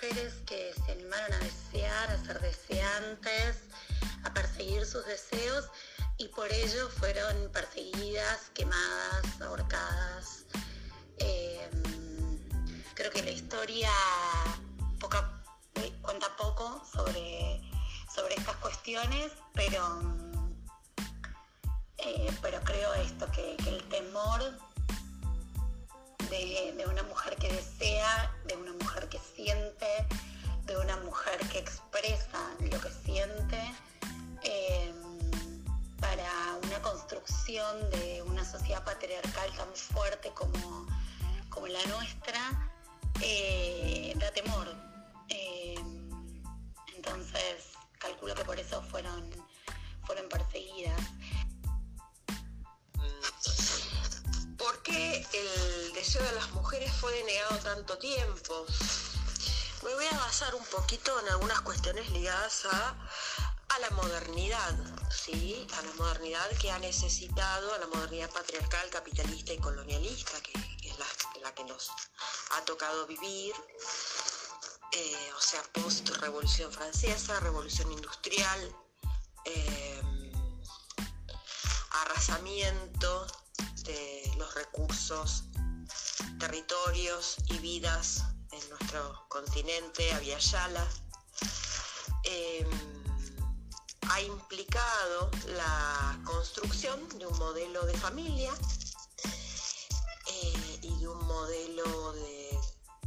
mujeres que se animaron a desear, a ser deseantes, a perseguir sus deseos y por ello fueron perseguidas, quemadas, ahorcadas. Em, creo que la historia cuenta poco sobre, sobre estas cuestiones, pero, eh, pero creo esto, que, el temor de, una mujer que desea, expresa lo que siente, em, para una construcción de una sociedad patriarcal tan fuerte como, como la nuestra, eh, da temor. Em, entonces, calculo que por eso fueron, fueron perseguidas. ¿Por qué el deseo de las mujeres fue denegado tanto tiempo? Me voy a basar un poquito en algunas cuestiones ligadas a, la modernidad, ¿sí? A la modernidad que ha necesitado, a la modernidad patriarcal, capitalista y colonialista, que, es la, que nos ha tocado vivir, eh, o sea, post-revolución francesa, revolución industrial, eh, arrasamiento de los recursos, territorios y vidas en nuestro continente, Aviala, eh, ha implicado la construcción de un modelo de familia eh, y de un modelo de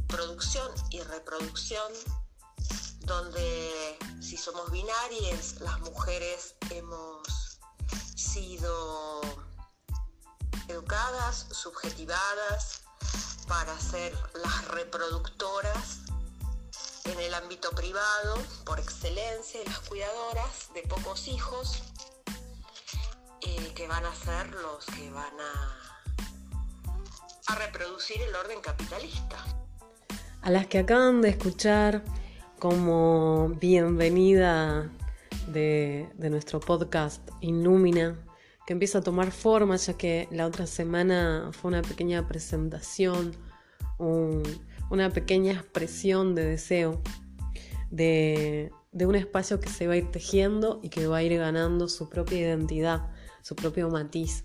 producción y reproducción donde si somos binarias, las mujeres hemos sido educadas, subjetivadas, para ser las reproductoras en el ámbito privado por excelencia y las cuidadoras de pocos hijos eh, que van a ser los que van a, reproducir el orden capitalista. A las que acaban de escuchar como bienvenida de, de nuestro podcast Illumina, que empieza a tomar forma, ya que la otra semana fue una pequeña presentación, una pequeña expresión de deseo de, un espacio que se va a ir tejiendo y que va a ir ganando su propia identidad, su propio matiz,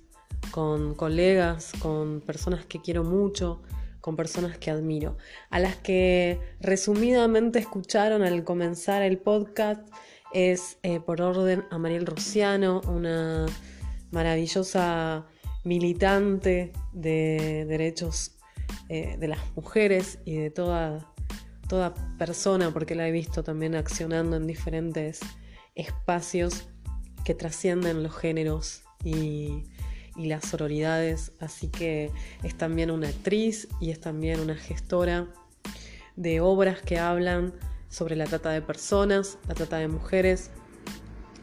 con colegas, con personas que quiero mucho, con personas que admiro, a las que resumidamente escucharon al comenzar el podcast es eh, por orden a Mariel Rociano, una maravillosa militante de derechos eh, de las mujeres y de toda, toda persona, porque la he visto también accionando en diferentes espacios que trascienden los géneros y, y las sororidades, así que es también una actriz y es también una gestora de obras que hablan sobre la trata de personas, la trata de mujeres,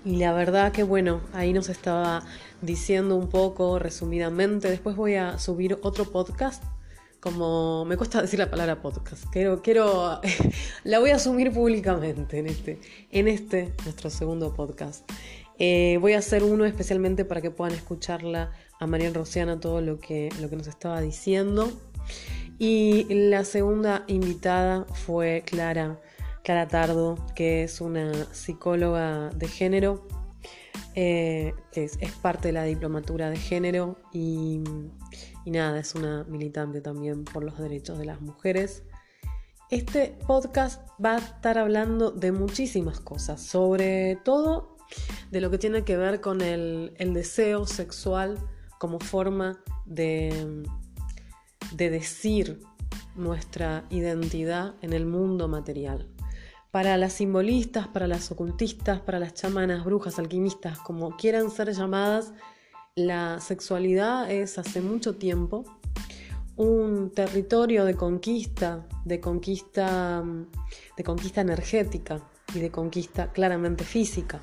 y la verdad que bueno, ahí nos estaba diciendo un poco resumidamente. Después voy a subir otro podcast. Como me cuesta decir la palabra podcast, quiero, quiero, la voy a asumir públicamente en este, en este nuestro segundo podcast. Eh, voy a hacer uno especialmente para que puedan escucharla a María Rociana todo lo que, lo que nos estaba diciendo. Y la segunda invitada fue Clara Clara Tardo, que es una psicóloga de género, eh, que es, parte de la diplomatura de género y, nada, es una militante también por los derechos de las mujeres. Este podcast va a estar hablando de muchísimas cosas, sobre todo de lo que tiene que ver con el, deseo sexual como forma de, de decir nuestra identidad en el mundo material. Para las simbolistas, para las ocultistas, para las chamanas, brujas, alquimistas, como quieran ser llamadas, la sexualidad es hace mucho tiempo un territorio de conquista, de conquista, de conquista energética y de conquista claramente física.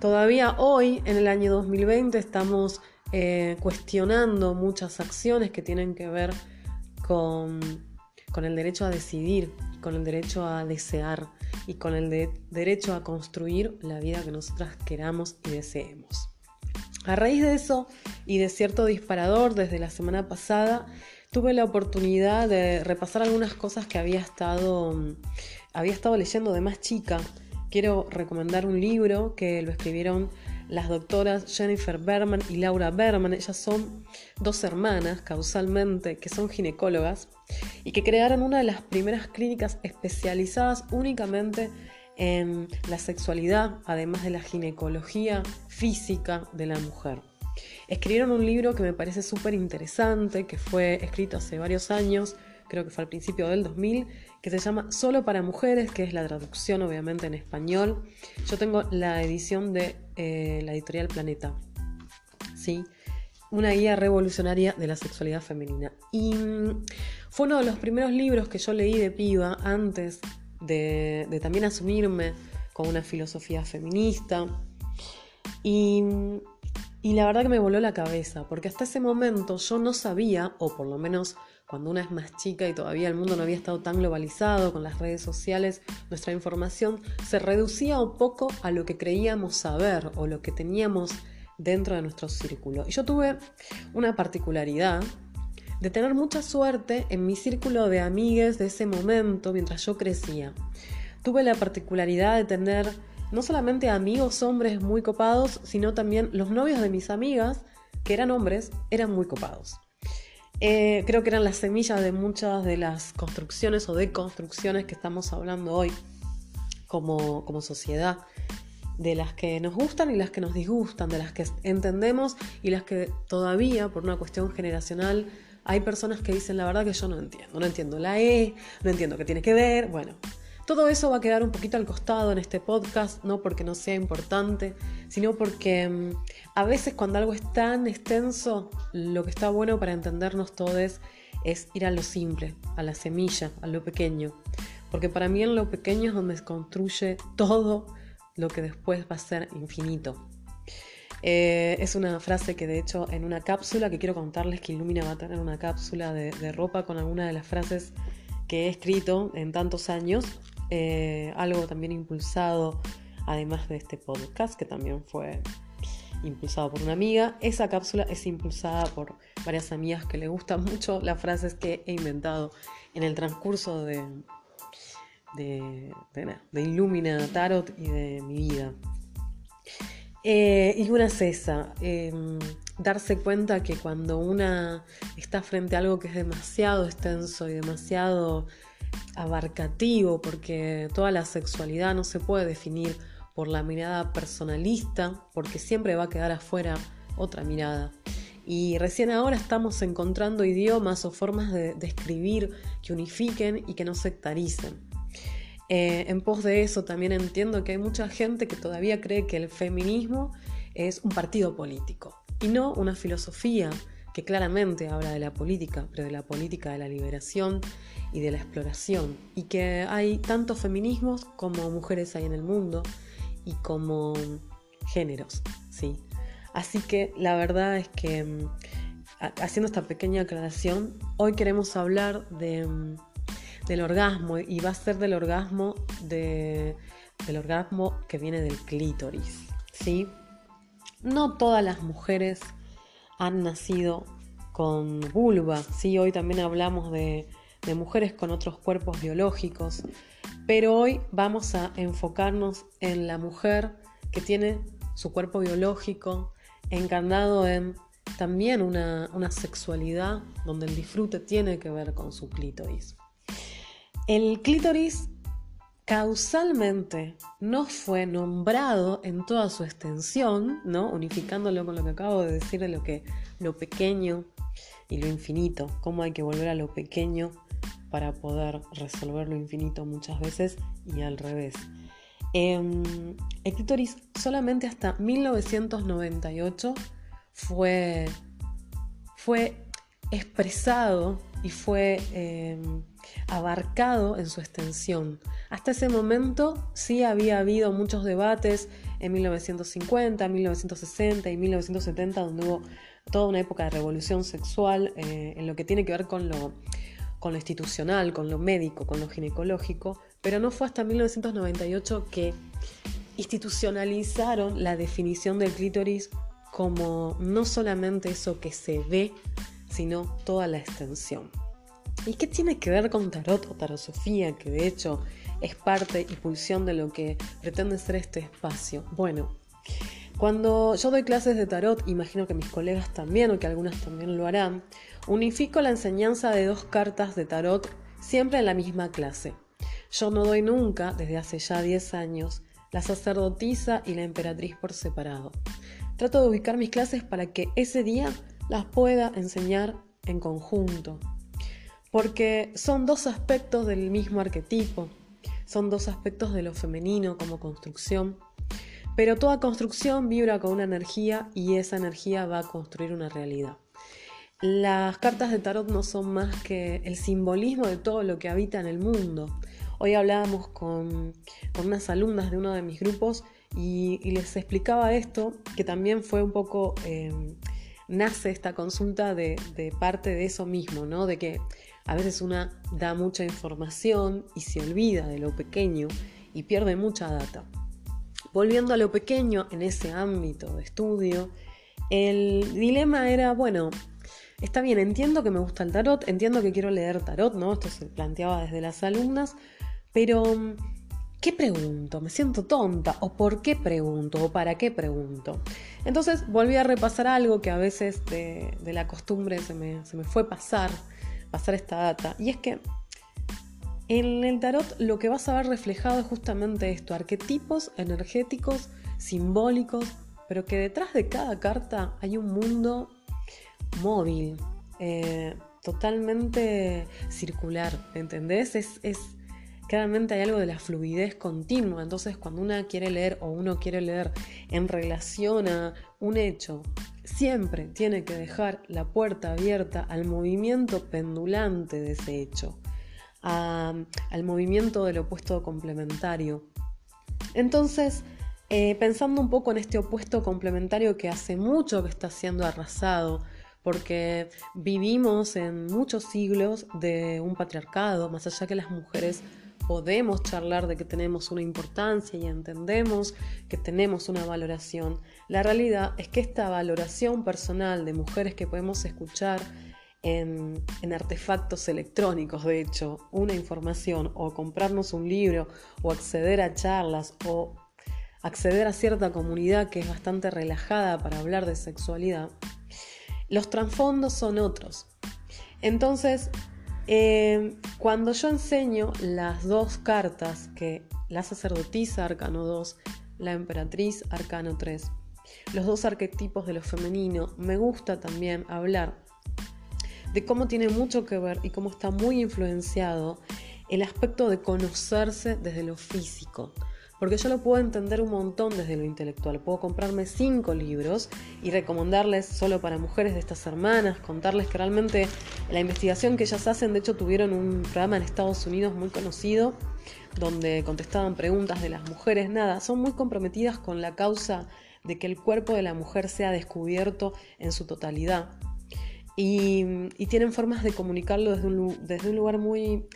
Todavía hoy, en el año 2020, estamos eh, cuestionando muchas acciones que tienen que ver con, con el derecho a decidir, con el derecho a desear y con el derecho a construir la vida que nosotras queramos y deseemos. A raíz de eso y de cierto disparador desde la semana pasada, tuve la oportunidad de repasar algunas cosas que había estado, había estado leyendo de más chica. Quiero recomendar un libro que lo escribieron las doctoras Jennifer Berman y Laura Berman. Ellas son dos hermanas, causalmente, que son ginecólogas y que crearon una de las primeras clínicas especializadas únicamente en la sexualidad, además de la ginecología física de la mujer. Escribieron un libro que me parece súper interesante, que fue escrito hace varios años, creo que fue al principio del 2000, que se llama Solo para Mujeres, que es la traducción obviamente en español. Yo tengo la edición de eh, la editorial Planeta. ¿sí? Una guía revolucionaria de la sexualidad femenina. Y mm, fue uno de los primeros libros que yo leí de piba antes de, también asumirme con una filosofía feminista. Y, la verdad que me voló la cabeza, porque hasta ese momento yo no sabía, o por lo menos cuando una es más chica y todavía el mundo no había estado tan globalizado con las redes sociales, nuestra información se reducía un poco a lo que creíamos saber o lo que teníamos dentro de nuestro círculo. Y yo tuve una particularidad de tener mucha suerte en mi círculo de amigues de ese momento mientras yo crecía. Tuve la particularidad de tener no solamente amigos hombres muy copados, sino también los novios de mis amigas, que eran hombres, eran muy copados. Eh, creo que eran las semillas de muchas de las construcciones o deconstrucciones que estamos hablando hoy como, como sociedad de las que nos gustan y las que nos disgustan, de las que entendemos y las que todavía, por una cuestión generacional, hay personas que dicen la verdad que yo no entiendo, no entiendo la E, no entiendo qué tiene que ver, bueno. Todo eso va a quedar un poquito al costado en este podcast, no porque no sea importante, sino porque mm, a veces cuando algo es tan extenso, lo que está bueno para entendernos todos es ir a lo simple, a la semilla, a lo pequeño. Porque para mí en lo pequeño es donde se construye todo lo que después va a ser infinito. Eh, es una frase que de hecho en una cápsula que quiero contarles que Illumina va a tener una cápsula de, ropa con alguna de las frases que he escrito en tantos años. Eh, algo también impulsado, además de este podcast, que también fue impulsado por una amiga. Esa cápsula es impulsada por varias amigas que le gustan mucho las frases que he inventado en el transcurso de, de, de Illumina Tarot y de mi vida. Eh, y una es esa, em, darse cuenta que cuando una está frente a algo que es demasiado extenso y demasiado abarcativo, porque toda la sexualidad no se puede definir por la mirada personalista, porque siempre va a quedar afuera otra mirada. Y recién ahora estamos encontrando idiomas o formas de, de escribir que unifiquen y que no sectaricen. Eh, en pos de eso también entiendo que hay mucha gente que todavía cree que el feminismo es un partido político y no una filosofía que claramente habla de la política, pero de la política de la liberación y de la exploración, y que hay tantos feminismos como mujeres hay en el mundo y como géneros, ¿sí? Así que la verdad es que mm, haciendo esta pequeña aclaración, hoy queremos hablar de mm, del orgasmo y va a ser del orgasmo del orgasmo que viene del clítoris, ¿sí? No todas las mujeres han nacido con vulva, ¿sí? Hoy también hablamos de, mujeres con otros cuerpos biológicos, pero hoy vamos a enfocarnos en la mujer que tiene su cuerpo biológico encarnado en también una, una, sexualidad donde el disfrute tiene que ver con su clítoris. El clítoris causalmente no fue nombrado en toda su extensión, ¿no? unificándolo con lo que acabo de decir de lo que lo pequeño y lo infinito, cómo hay que volver a lo pequeño para poder resolver lo infinito muchas veces y al revés. Clítoris solamente hasta 1998 fue, fue expresado y fue em, abarcado en su extensión. Hasta ese momento sí había habido muchos debates en 1950, 1960 y 1970, donde hubo toda una época de revolución sexual eh, en lo que tiene que ver con lo, con lo institucional, con lo médico, con lo ginecológico, pero no fue hasta 1998 que institucionalizaron la definición del clítoris como no solamente eso que se ve, sino toda la extensión. ¿Y qué tiene que ver con tarot o tarosofía, que de hecho es parte y pulsión de lo que pretende ser este espacio? Bueno, cuando yo doy clases de tarot, imagino que mis colegas también o que algunas también lo harán, unifico la enseñanza de dos cartas de tarot siempre en la misma clase. Yo no doy nunca, desde hace ya 10 años, la sacerdotisa y la emperatriz por separado. Trato de ubicar mis clases para que ese día las pueda enseñar en conjunto, porque son dos aspectos del mismo arquetipo, son dos aspectos de lo femenino como construcción, pero toda construcción vibra con una energía y esa energía va a construir una realidad. Las cartas de tarot no son más que el simbolismo de todo lo que habita en el mundo. Hoy hablábamos con, unas alumnas de uno de mis grupos y, les explicaba esto, que también fue un poco, eh, nace esta consulta de, de, parte de eso mismo, ¿no? De que a veces una da mucha información y se olvida de lo pequeño y pierde mucha data. Volviendo a lo pequeño en ese ámbito de estudio, el dilema era, bueno, está bien, entiendo que me gusta el tarot, entiendo que quiero leer tarot, ¿no? Esto se planteaba desde las alumnas, pero ¿qué pregunto? ¿Me siento tonta? ¿O por qué pregunto? ¿O para qué pregunto? Entonces volví a repasar algo que a veces de, la costumbre se me, se me fue pasar pasar esta data. Y es que en el tarot lo que vas a ver reflejado es justamente esto, arquetipos energéticos, simbólicos, pero que detrás de cada carta hay un mundo móvil, eh, totalmente circular, ¿entendés? Es, es, claramente hay algo de la fluidez continua, entonces cuando una quiere leer o uno quiere leer en relación a un hecho siempre tiene que dejar la puerta abierta al movimiento pendulante de ese hecho, al movimiento del opuesto complementario. Entonces, eh, pensando un poco en este opuesto complementario que hace mucho que está siendo arrasado, porque vivimos en muchos siglos de un patriarcado, más allá que las mujeres podemos charlar de que tenemos una importancia y entendemos que tenemos una valoración. La realidad es que esta valoración personal de mujeres que podemos escuchar en, artefactos electrónicos, de hecho, una información o comprarnos un libro o acceder a charlas o acceder a cierta comunidad que es bastante relajada para hablar de sexualidad, los trasfondos son otros. Entonces, eh, cuando yo enseño las dos cartas que la sacerdotisa, arcano 2, la emperatriz, arcano 3, los dos arquetipos de lo femenino, me gusta también hablar de cómo tiene mucho que ver y cómo está muy influenciado el aspecto de conocerse desde lo físico. Porque yo lo puedo entender un montón desde lo intelectual. Puedo comprarme cinco libros y recomendarles solo para mujeres de estas hermanas, contarles que realmente la investigación que ellas hacen, de hecho tuvieron un programa en Estados Unidos muy conocido, donde contestaban preguntas de las mujeres, nada, son muy comprometidas con la causa de que el cuerpo de la mujer sea descubierto en su totalidad. Y, tienen formas de comunicarlo desde un lugar muy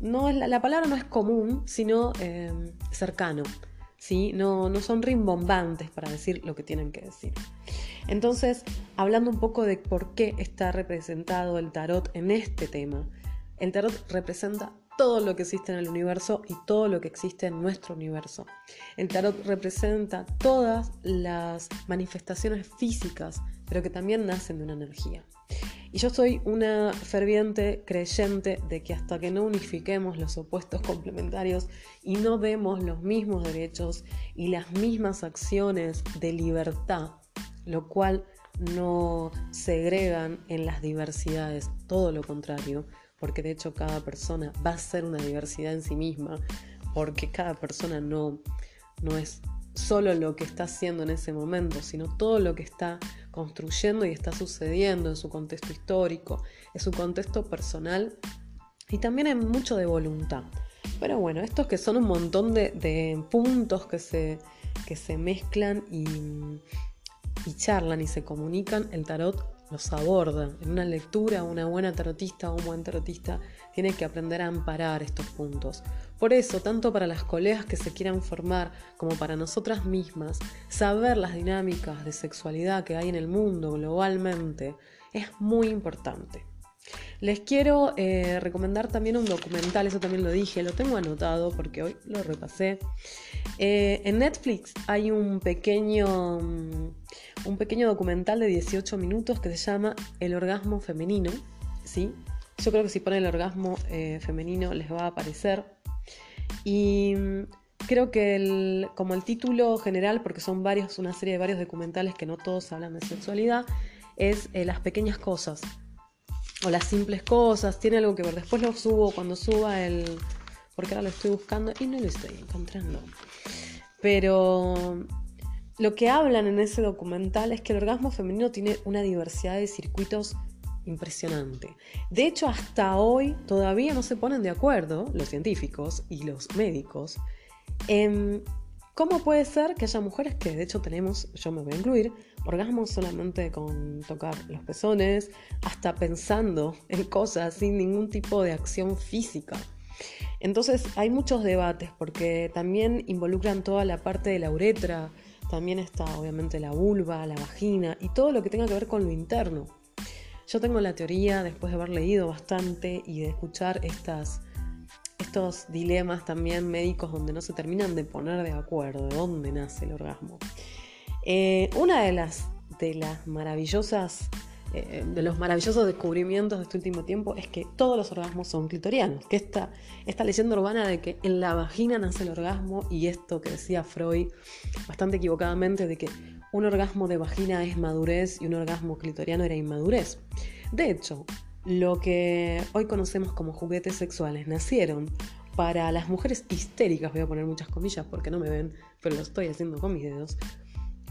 no la, palabra no es común, sino eh, cercano. ¿sí? No, no son rimbombantes para decir lo que tienen que decir. Entonces, hablando un poco de por qué está representado el tarot en este tema, el tarot representa todo lo que existe en el universo y todo lo que existe en nuestro universo. El tarot representa todas las manifestaciones físicas, pero que también nacen de una energía. Y yo soy una ferviente creyente de que hasta que no unifiquemos los opuestos complementarios y no demos los mismos derechos y las mismas acciones de libertad, lo cual no segregan en las diversidades, todo lo contrario, porque de hecho cada persona va a ser una diversidad en sí misma, porque cada persona no, no es solo lo que está haciendo en ese momento, sino todo lo que está construyendo y está sucediendo en su contexto histórico, en su contexto personal y también en mucho de voluntad. Pero bueno, estos que son un montón de, puntos que se, que se mezclan y, y charlan y se comunican, el tarot los aborda. En una lectura, una buena tarotista o un buen tarotista tiene que aprender a amparar estos puntos. Por eso, tanto para las colegas que se quieran formar como para nosotras mismas, saber las dinámicas de sexualidad que hay en el mundo globalmente es muy importante. Les quiero eh, recomendar también un documental, eso también lo dije, lo tengo anotado porque hoy lo repasé. Eh, en Netflix hay un pequeño, mm, un pequeño documental de 18 minutos que se llama El orgasmo femenino. ¿sí? Yo creo que si ponen el orgasmo eh, femenino les va a aparecer. Y mm, creo que como el título general, porque son varios, una serie de varios documentales que no todos hablan de sexualidad, es Las pequeñas cosas o las simples cosas, tiene algo que ver. Después lo subo cuando suba el... porque ahora lo estoy buscando y no lo estoy encontrando. Pero lo que hablan en ese documental es que el orgasmo femenino tiene una diversidad de circuitos impresionante. De hecho, hasta hoy todavía no se ponen de acuerdo los científicos y los médicos en cómo puede ser que haya mujeres que, de hecho, tenemos, yo me voy a incluir, orgasmos solamente con tocar los pezones, hasta pensando en cosas sin ningún tipo de acción física. Entonces hay muchos debates porque también involucran toda la parte de la uretra, también está obviamente la vulva, la vagina y todo lo que tenga que ver con lo interno. Yo tengo la teoría, después de haber leído bastante y de escuchar estos dilemas también médicos donde no se terminan de poner de acuerdo de dónde nace el orgasmo. Eh, una de las, de las maravillosas, eh, de los maravillosos descubrimientos de este último tiempo es que todos los orgasmos son clitorianos. Que esta, esta leyenda urbana de que en la vagina nace el orgasmo y esto que decía Freud bastante equivocadamente de que un orgasmo de vagina es madurez y un orgasmo clitoriano era inmadurez. De hecho, lo que hoy conocemos como juguetes sexuales nacieron para las mujeres histéricas, voy a poner muchas comillas porque no me ven, pero lo estoy haciendo con mis dedos,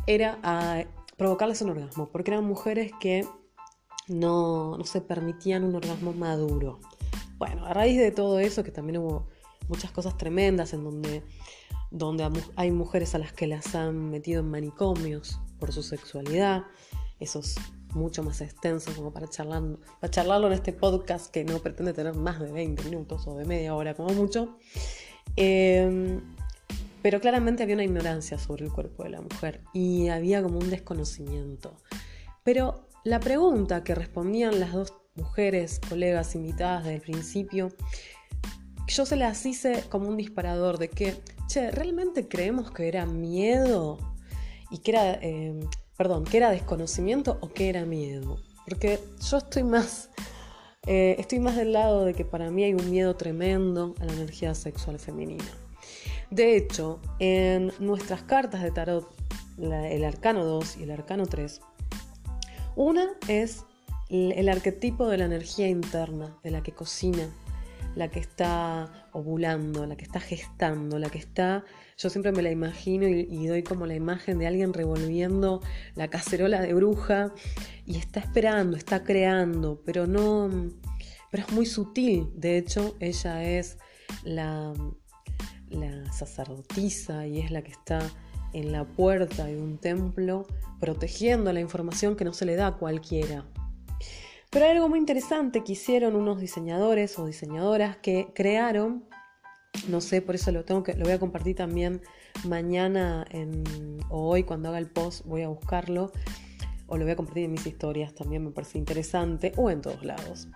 era a provocarles un orgasmo, porque eran mujeres que no, se permitían un orgasmo maduro. Bueno, a raíz de todo eso, que también hubo muchas cosas tremendas en donde, donde hay mujeres a las que las han metido en manicomios por su sexualidad, eso es mucho más extenso como para, charlar, para charlarlo en este podcast que no pretende tener más de 20 minutos o de media hora como mucho. Eh, pero claramente había una ignorancia sobre el cuerpo de la mujer y había como un desconocimiento. Pero la pregunta que respondían las dos mujeres, colegas invitadas desde el principio, yo se las hice como un disparador de que, che, ¿realmente creemos que era miedo? Y que era, eh, perdón, que era desconocimiento o que era miedo? Porque yo estoy más, eh, estoy más del lado de que para mí hay un miedo tremendo a la energía sexual femenina. De hecho, en nuestras cartas de tarot, el arcano 2 y el arcano 3, una es el arquetipo de la energía interna, de la que cocina, la que está ovulando, la que está gestando, la que está, yo siempre me la imagino y, doy como la imagen de alguien revolviendo la cacerola de bruja y está esperando, está creando, pero no, pero es muy sutil. De hecho, ella es la, la sacerdotisa y es la que está en la puerta de un templo protegiendo la información que no se le da a cualquiera. Pero hay algo muy interesante que hicieron unos diseñadores o diseñadoras que crearon, no sé, por eso lo tengo que lo voy a compartir también mañana o hoy cuando haga el post voy a buscarlo o lo voy a compartir en mis historias, también me parece interesante, o en todos lados.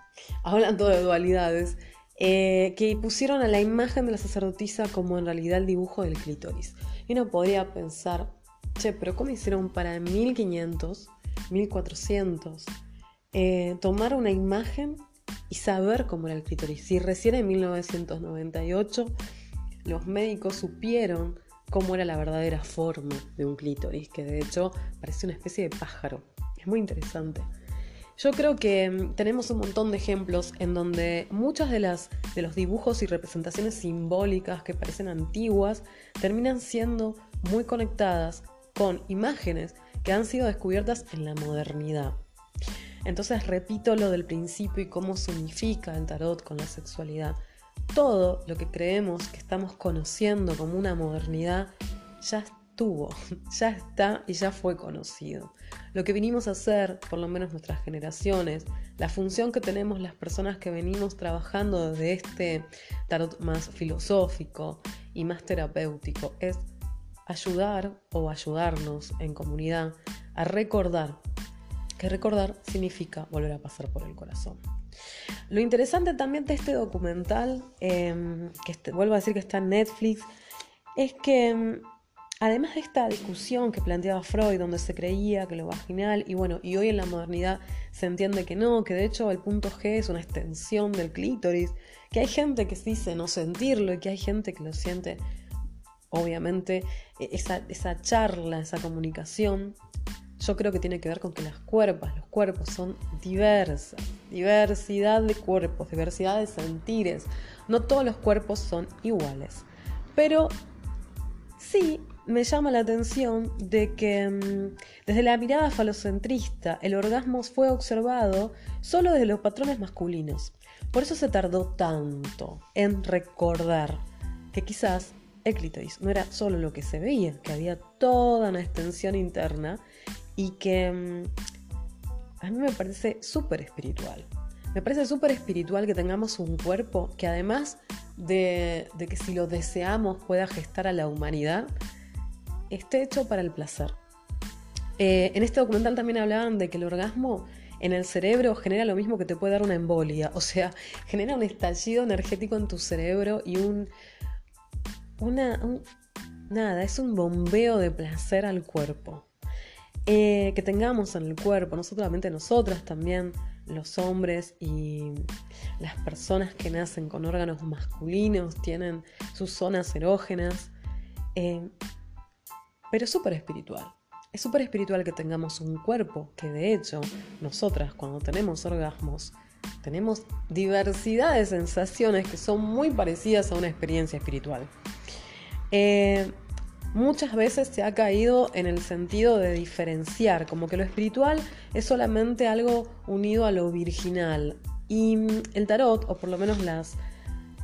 Hablando de dualidades, eh, que pusieron a la imagen de la sacerdotisa como en realidad el dibujo del clítoris. Y uno podría pensar, che, pero ¿cómo hicieron para 1500, 1400 eh, tomar una imagen y saber cómo era el clítoris? Si recién en 1998 los médicos supieron cómo era la verdadera forma de un clítoris, que de hecho parece una especie de pájaro. Es muy interesante. Yo creo que mm, tenemos un montón de ejemplos en donde muchas de las de los dibujos y representaciones simbólicas que parecen antiguas terminan siendo muy conectadas con imágenes que han sido descubiertas en la modernidad. Entonces repito lo del principio y cómo se unifica el tarot con la sexualidad. Todo lo que creemos que estamos conociendo como una modernidad ya estuvo, ya está y ya fue conocido. Lo que vinimos a hacer, por lo menos nuestras generaciones, la función que tenemos las personas que venimos trabajando desde este tarot más filosófico y más terapéutico, es ayudar o ayudarnos en comunidad a recordar que recordar significa volver a pasar por el corazón. Lo interesante también de este documental, em, que vuelvo a decir que está en Netflix, es que em, además de esta discusión que planteaba Freud, donde se creía que lo vaginal, y bueno, y hoy en la modernidad se entiende que no, que de hecho el punto G es una extensión del clítoris, que hay gente que dice no sentirlo y que hay gente que lo siente, obviamente, e-, esa, charla, esa comunicación yo creo que tiene que ver con que las cuerpos, los cuerpos son diversas, diversidad de cuerpos, diversidad de sentires. No todos los cuerpos son iguales. Pero sí me llama la atención de que mm, desde la mirada falocentrista el orgasmo fue observado solo desde los patrones masculinos. Por eso se tardó tanto en recordar que quizás el clítoris no era solo lo que se veía, que había toda una extensión interna y que mm, a mí me parece súper espiritual. Me parece súper espiritual que tengamos un cuerpo que además de, que si lo deseamos pueda gestar a la humanidad, esté hecho para el placer. Eh, en este documental también hablaban de que el orgasmo en el cerebro genera lo mismo que te puede dar una embolia, o sea, genera un estallido energético en tu cerebro y un... Una, nada, es un bombeo de placer al cuerpo. Eh, que tengamos en el cuerpo, no solamente nosotras, también los hombres y las personas que nacen con órganos masculinos tienen sus zonas erógenas, eh, pero es súper espiritual. Es súper espiritual que tengamos un cuerpo, que de hecho nosotras cuando tenemos orgasmos tenemos diversidad de sensaciones que son muy parecidas a una experiencia espiritual. Eh, muchas veces se ha caído en el sentido de diferenciar, como que lo espiritual es solamente algo unido a lo virginal. Y el tarot, o por lo menos las,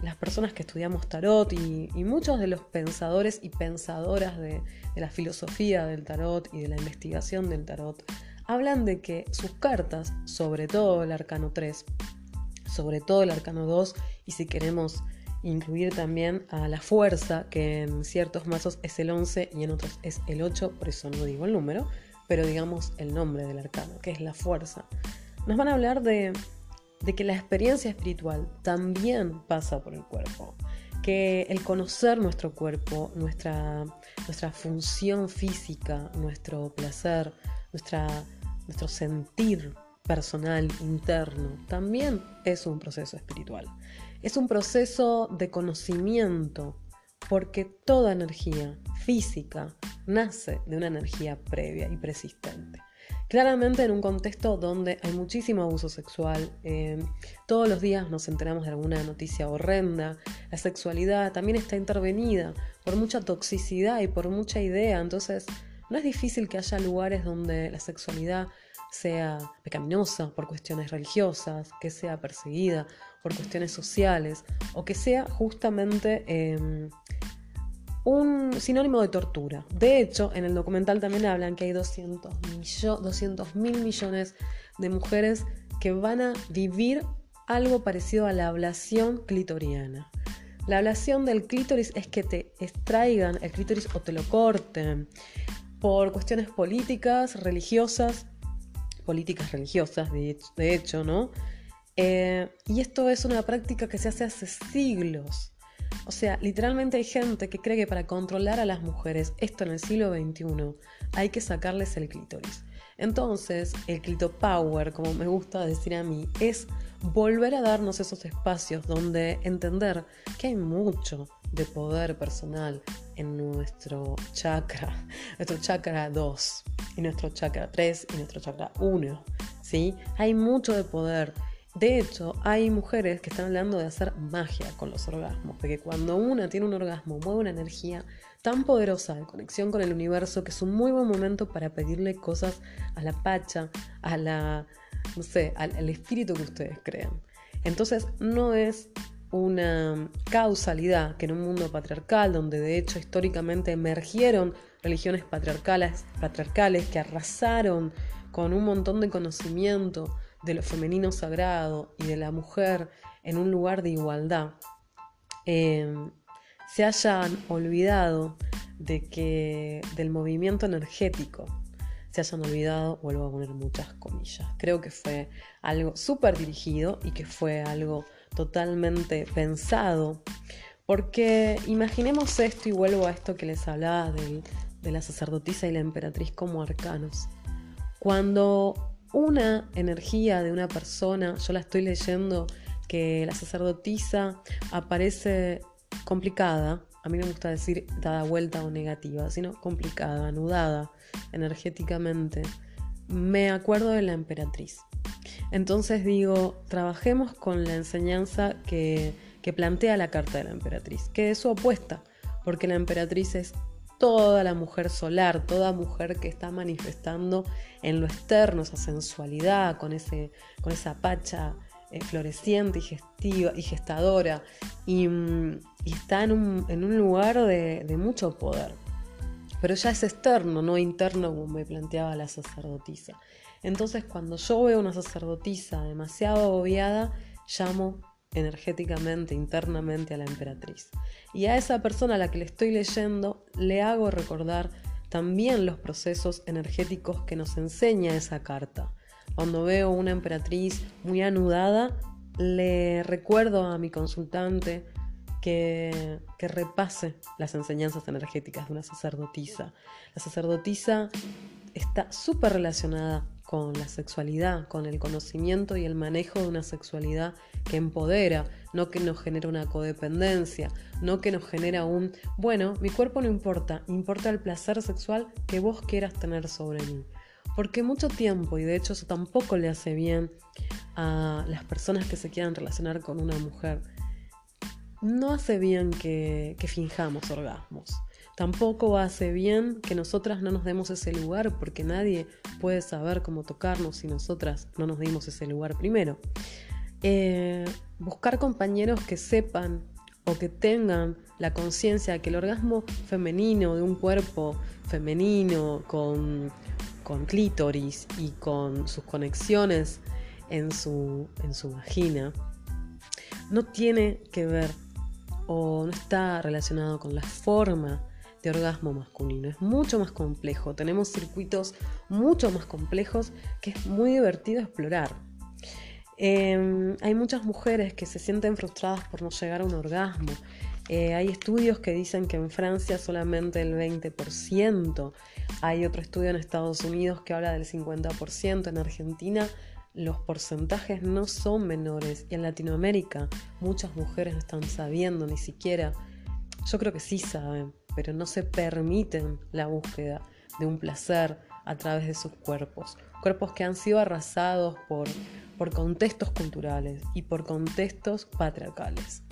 las personas que estudiamos tarot y, muchos de los pensadores y pensadoras de, de la filosofía del tarot y de la investigación del tarot, hablan de que sus cartas, sobre todo el arcano 3, sobre todo el arcano 2, y si queremos incluir también a la fuerza, que en ciertos mazos es el 11 y en otros es el 8, por eso no digo el número, pero digamos el nombre del arcano, que es la fuerza. Nos van a hablar de, que la experiencia espiritual también pasa por el cuerpo, que el conocer nuestro cuerpo, nuestra, nuestra función física, nuestro placer, nuestra, nuestro sentir personal, interno, también es un proceso espiritual. Es un proceso de conocimiento porque toda energía física nace de una energía previa y persistente. Claramente en un contexto donde hay muchísimo abuso sexual, eh, todos los días nos enteramos de alguna noticia horrenda, la sexualidad también está intervenida por mucha toxicidad y por mucha idea, entonces no es difícil que haya lugares donde la sexualidad sea pecaminosa por cuestiones religiosas, que sea perseguida por cuestiones sociales o que sea justamente em, un sinónimo de tortura. De hecho, en el documental también hablan que hay 200 mil millones de mujeres que van a vivir algo parecido a la ablación clitoriana. La ablación del clítoris es que te extraigan el clítoris o te lo corten por cuestiones políticas, religiosas, políticas religiosas, de, hecho, ¿no? Eh, y esto es una práctica que se hace hace siglos. O sea, literalmente hay gente que cree que para controlar a las mujeres, esto en el siglo XXI, hay que sacarles el clítoris. Entonces, el clitopower, como me gusta decir a mí, es volver a darnos esos espacios donde entender que hay mucho de poder personal en nuestro chakra, nuestro chakra 2 y nuestro chakra 3 y nuestro chakra 1, ¿sí? Hay mucho de poder de hecho, hay mujeres que están hablando de hacer magia con los orgasmos, porque cuando una tiene un orgasmo, mueve una energía tan poderosa de conexión con el universo que es un muy buen momento para pedirle cosas a la pacha, a la, no sé, al, espíritu que ustedes crean. Entonces, no es una causalidad que en un mundo patriarcal, donde de hecho históricamente emergieron religiones patriarcales, patriarcales que arrasaron con un montón de conocimiento de lo femenino sagrado y de la mujer en un lugar de igualdad, eh, se hayan olvidado de que del movimiento energético se hayan olvidado, vuelvo a poner muchas comillas. Creo que fue algo súper dirigido y que fue algo totalmente pensado. Porque imaginemos esto y vuelvo a esto que les hablaba de la sacerdotisa y la emperatriz como arcanos. Cuando una energía de una persona, yo la estoy leyendo, que la sacerdotisa aparece complicada, a mí no me gusta decir dada vuelta o negativa, sino complicada, anudada energéticamente, me acuerdo de la emperatriz. Entonces digo, trabajemos con la enseñanza que, que plantea la carta de la emperatriz, que es su opuesta, porque la emperatriz es toda la mujer solar, toda mujer que está manifestando en lo externo esa sensualidad, con, ese, con esa pacha eh, floreciente y, y gestadora, y, mm, está en un, lugar de, de, mucho poder. Pero ya es externo, no interno, como me planteaba la sacerdotisa. Entonces, cuando yo veo una sacerdotisa demasiado agobiada, llamo energéticamente, internamente a la emperatriz. Y a esa persona a la que le estoy leyendo le hago recordar también los procesos energéticos que nos enseña esa carta. Cuando veo una emperatriz muy anudada, le recuerdo a mi consultante que, que, repase las enseñanzas energéticas de una sacerdotisa. La sacerdotisa está súper relacionada con la sexualidad, con el conocimiento y el manejo de una sexualidad que empodera, no que nos genera una codependencia, no que nos genera un, bueno, mi cuerpo no importa, importa el placer sexual que vos quieras tener sobre mí. Porque mucho tiempo, y de hecho eso tampoco le hace bien a las personas que se quieran relacionar con una mujer, no hace bien que, que finjamos orgasmos. Tampoco hace bien que nosotras no nos demos ese lugar porque nadie puede saber cómo tocarnos si nosotras no nos dimos ese lugar primero. Eh, buscar compañeros que sepan o que tengan la conciencia que el orgasmo femenino de un cuerpo femenino con, con clítoris y con sus conexiones en su, en su vagina no tiene que ver o no está relacionado con la forma de orgasmo masculino. Es mucho más complejo. Tenemos circuitos mucho más complejos que es muy divertido explorar. Em, hay muchas mujeres que se sienten frustradas por no llegar a un orgasmo. Eh, hay estudios que dicen que en Francia solamente el 20%. Hay otro estudio en Estados Unidos que habla del 50%. En Argentina los porcentajes no son menores. Y en Latinoamérica muchas mujeres no están sabiendo ni siquiera. Yo creo que sí saben, pero no se permiten la búsqueda de un placer a través de sus cuerpos. Cuerpos que han sido arrasados por, por contextos culturales y por contextos patriarcales.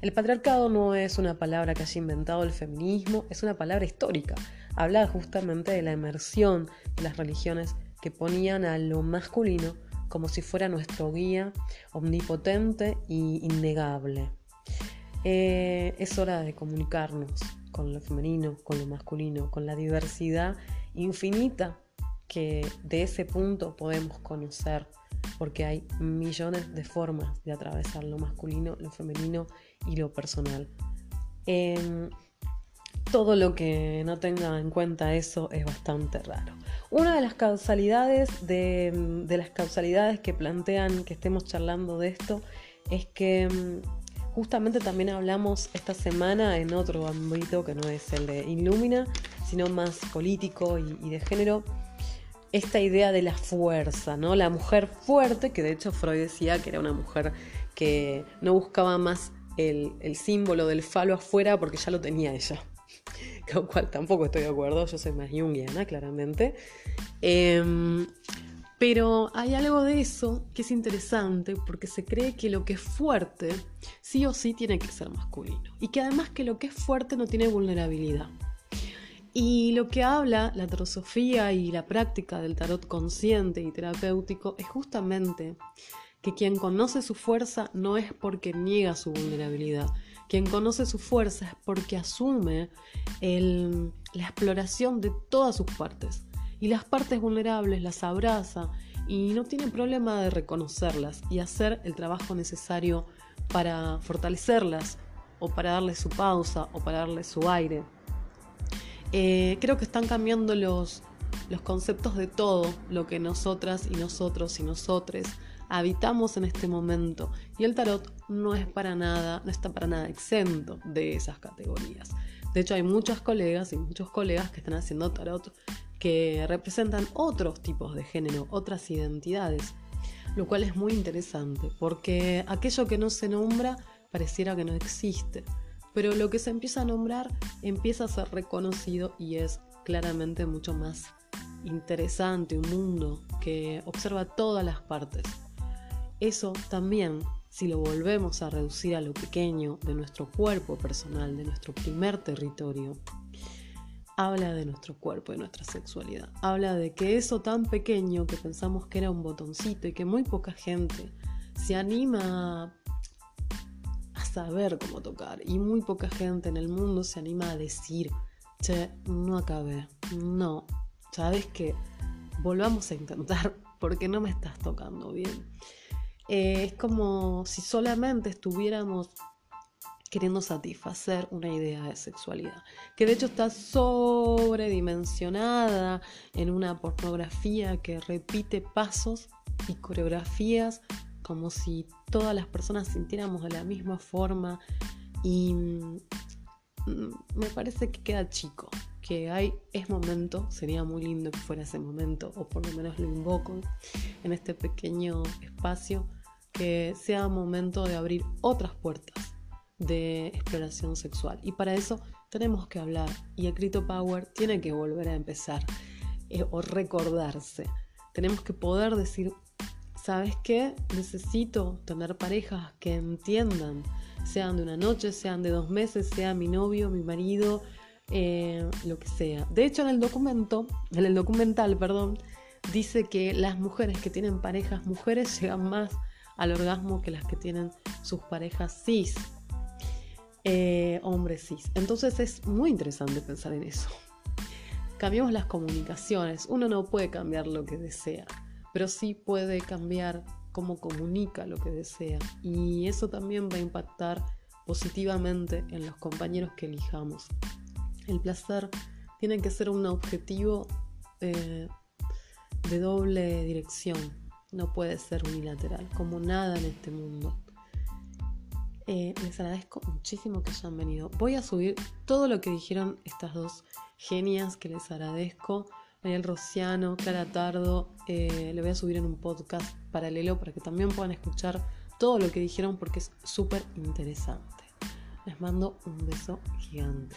El patriarcado no es una palabra que haya inventado el feminismo, es una palabra histórica. Habla justamente de la emersión de las religiones que ponían a lo masculino como si fuera nuestro guía omnipotente e innegable. Eh, es hora de comunicarnos, con lo femenino, con lo masculino, con la diversidad infinita que de ese punto podemos conocer, porque hay millones de formas de atravesar lo masculino, lo femenino y lo personal. Em, todo lo que no tenga en cuenta eso es bastante raro. Una de las causalidades de, las causalidades que plantean que estemos charlando de esto es que em, Justamente también hablamos esta semana en otro ámbito que no es el de Illumina, sino más político y, de género, esta idea de la fuerza, ¿no? La mujer fuerte, que de hecho Freud decía que era una mujer que no buscaba más el, símbolo del falo afuera porque ya lo tenía ella. Con lo cual tampoco estoy de acuerdo, yo soy más junguiana, claramente. Em, pero hay algo de eso que es interesante porque se cree que lo que es fuerte sí o sí tiene que ser masculino y que además que lo que es fuerte no tiene vulnerabilidad. Y lo que habla la trosofía y la práctica del tarot consciente y terapéutico es justamente que quien conoce su fuerza no es porque niega su vulnerabilidad, Quien conoce su fuerza es porque asume la exploración de todas sus partes. Y las partes vulnerables las abraza y no tiene problema de reconocerlas y hacer el trabajo necesario para fortalecerlas o para darle su pausa o para darle su aire. Eh, creo que están cambiando los, los conceptos de todo lo que nosotras y nosotros y nosotres habitamos en este momento. Y el tarot no es para nada, no está para nada exento de esas categorías. De hecho, hay muchas colegas y muchos colegas que están haciendo tarot que representan otros tipos de género, otras identidades, lo cual es muy interesante, porque aquello que no se nombra pareciera que no existe, pero lo que se empieza a nombrar empieza a ser reconocido y es claramente mucho más interesante, un mundo que observa todas las partes. Eso también, si lo volvemos a reducir a lo pequeño de nuestro cuerpo personal, de nuestro primer territorio, habla de nuestro cuerpo y nuestra sexualidad. Habla de que eso tan pequeño que pensamos que era un botoncito y que muy poca gente se anima a saber cómo tocar y muy poca gente en el mundo se anima a decir, che, no acabé, no, sabes que volvamos a intentar porque no me estás tocando bien. Eh, es como si solamente estuviéramos queriendo satisfacer una idea de sexualidad, que de hecho está sobredimensionada en una pornografía que repite pasos y coreografías como si todas las personas sintiéramos de la misma forma. Y mm, me parece que queda chico, que hay, es momento, sería muy lindo que fuera ese momento, o por lo menos lo invoco en este pequeño espacio, que sea momento de abrir otras puertas de exploración sexual. Y para eso tenemos que hablar y el Crito Power tiene que volver a empezar eh, o recordarse. Tenemos que poder decir, ¿sabes qué? Necesito tener parejas que entiendan, sean de una noche, sean de dos meses, sea mi novio, mi marido, eh, lo que sea. De hecho, en el documento, en el documental, perdón, dice que las mujeres que tienen parejas mujeres llegan más al orgasmo que las que tienen sus parejas cis eh, hombres. Entonces es muy interesante pensar en eso. Cambiamos las comunicaciones. Uno no puede cambiar lo que desea, pero sí puede cambiar cómo comunica lo que desea. Y eso también va a impactar positivamente en los compañeros que elijamos. El placer tiene que ser un objetivo eh, de doble dirección. No puede ser unilateral, como nada en este mundo. Eh, les agradezco muchísimo que hayan venido. Voy a subir todo lo que dijeron estas dos genias que les agradezco. Daniel Rociano, Clara Tardo, eh, le voy a subir en un podcast paralelo para que también puedan escuchar todo lo que dijeron porque es súper interesante. Les mando un beso gigante.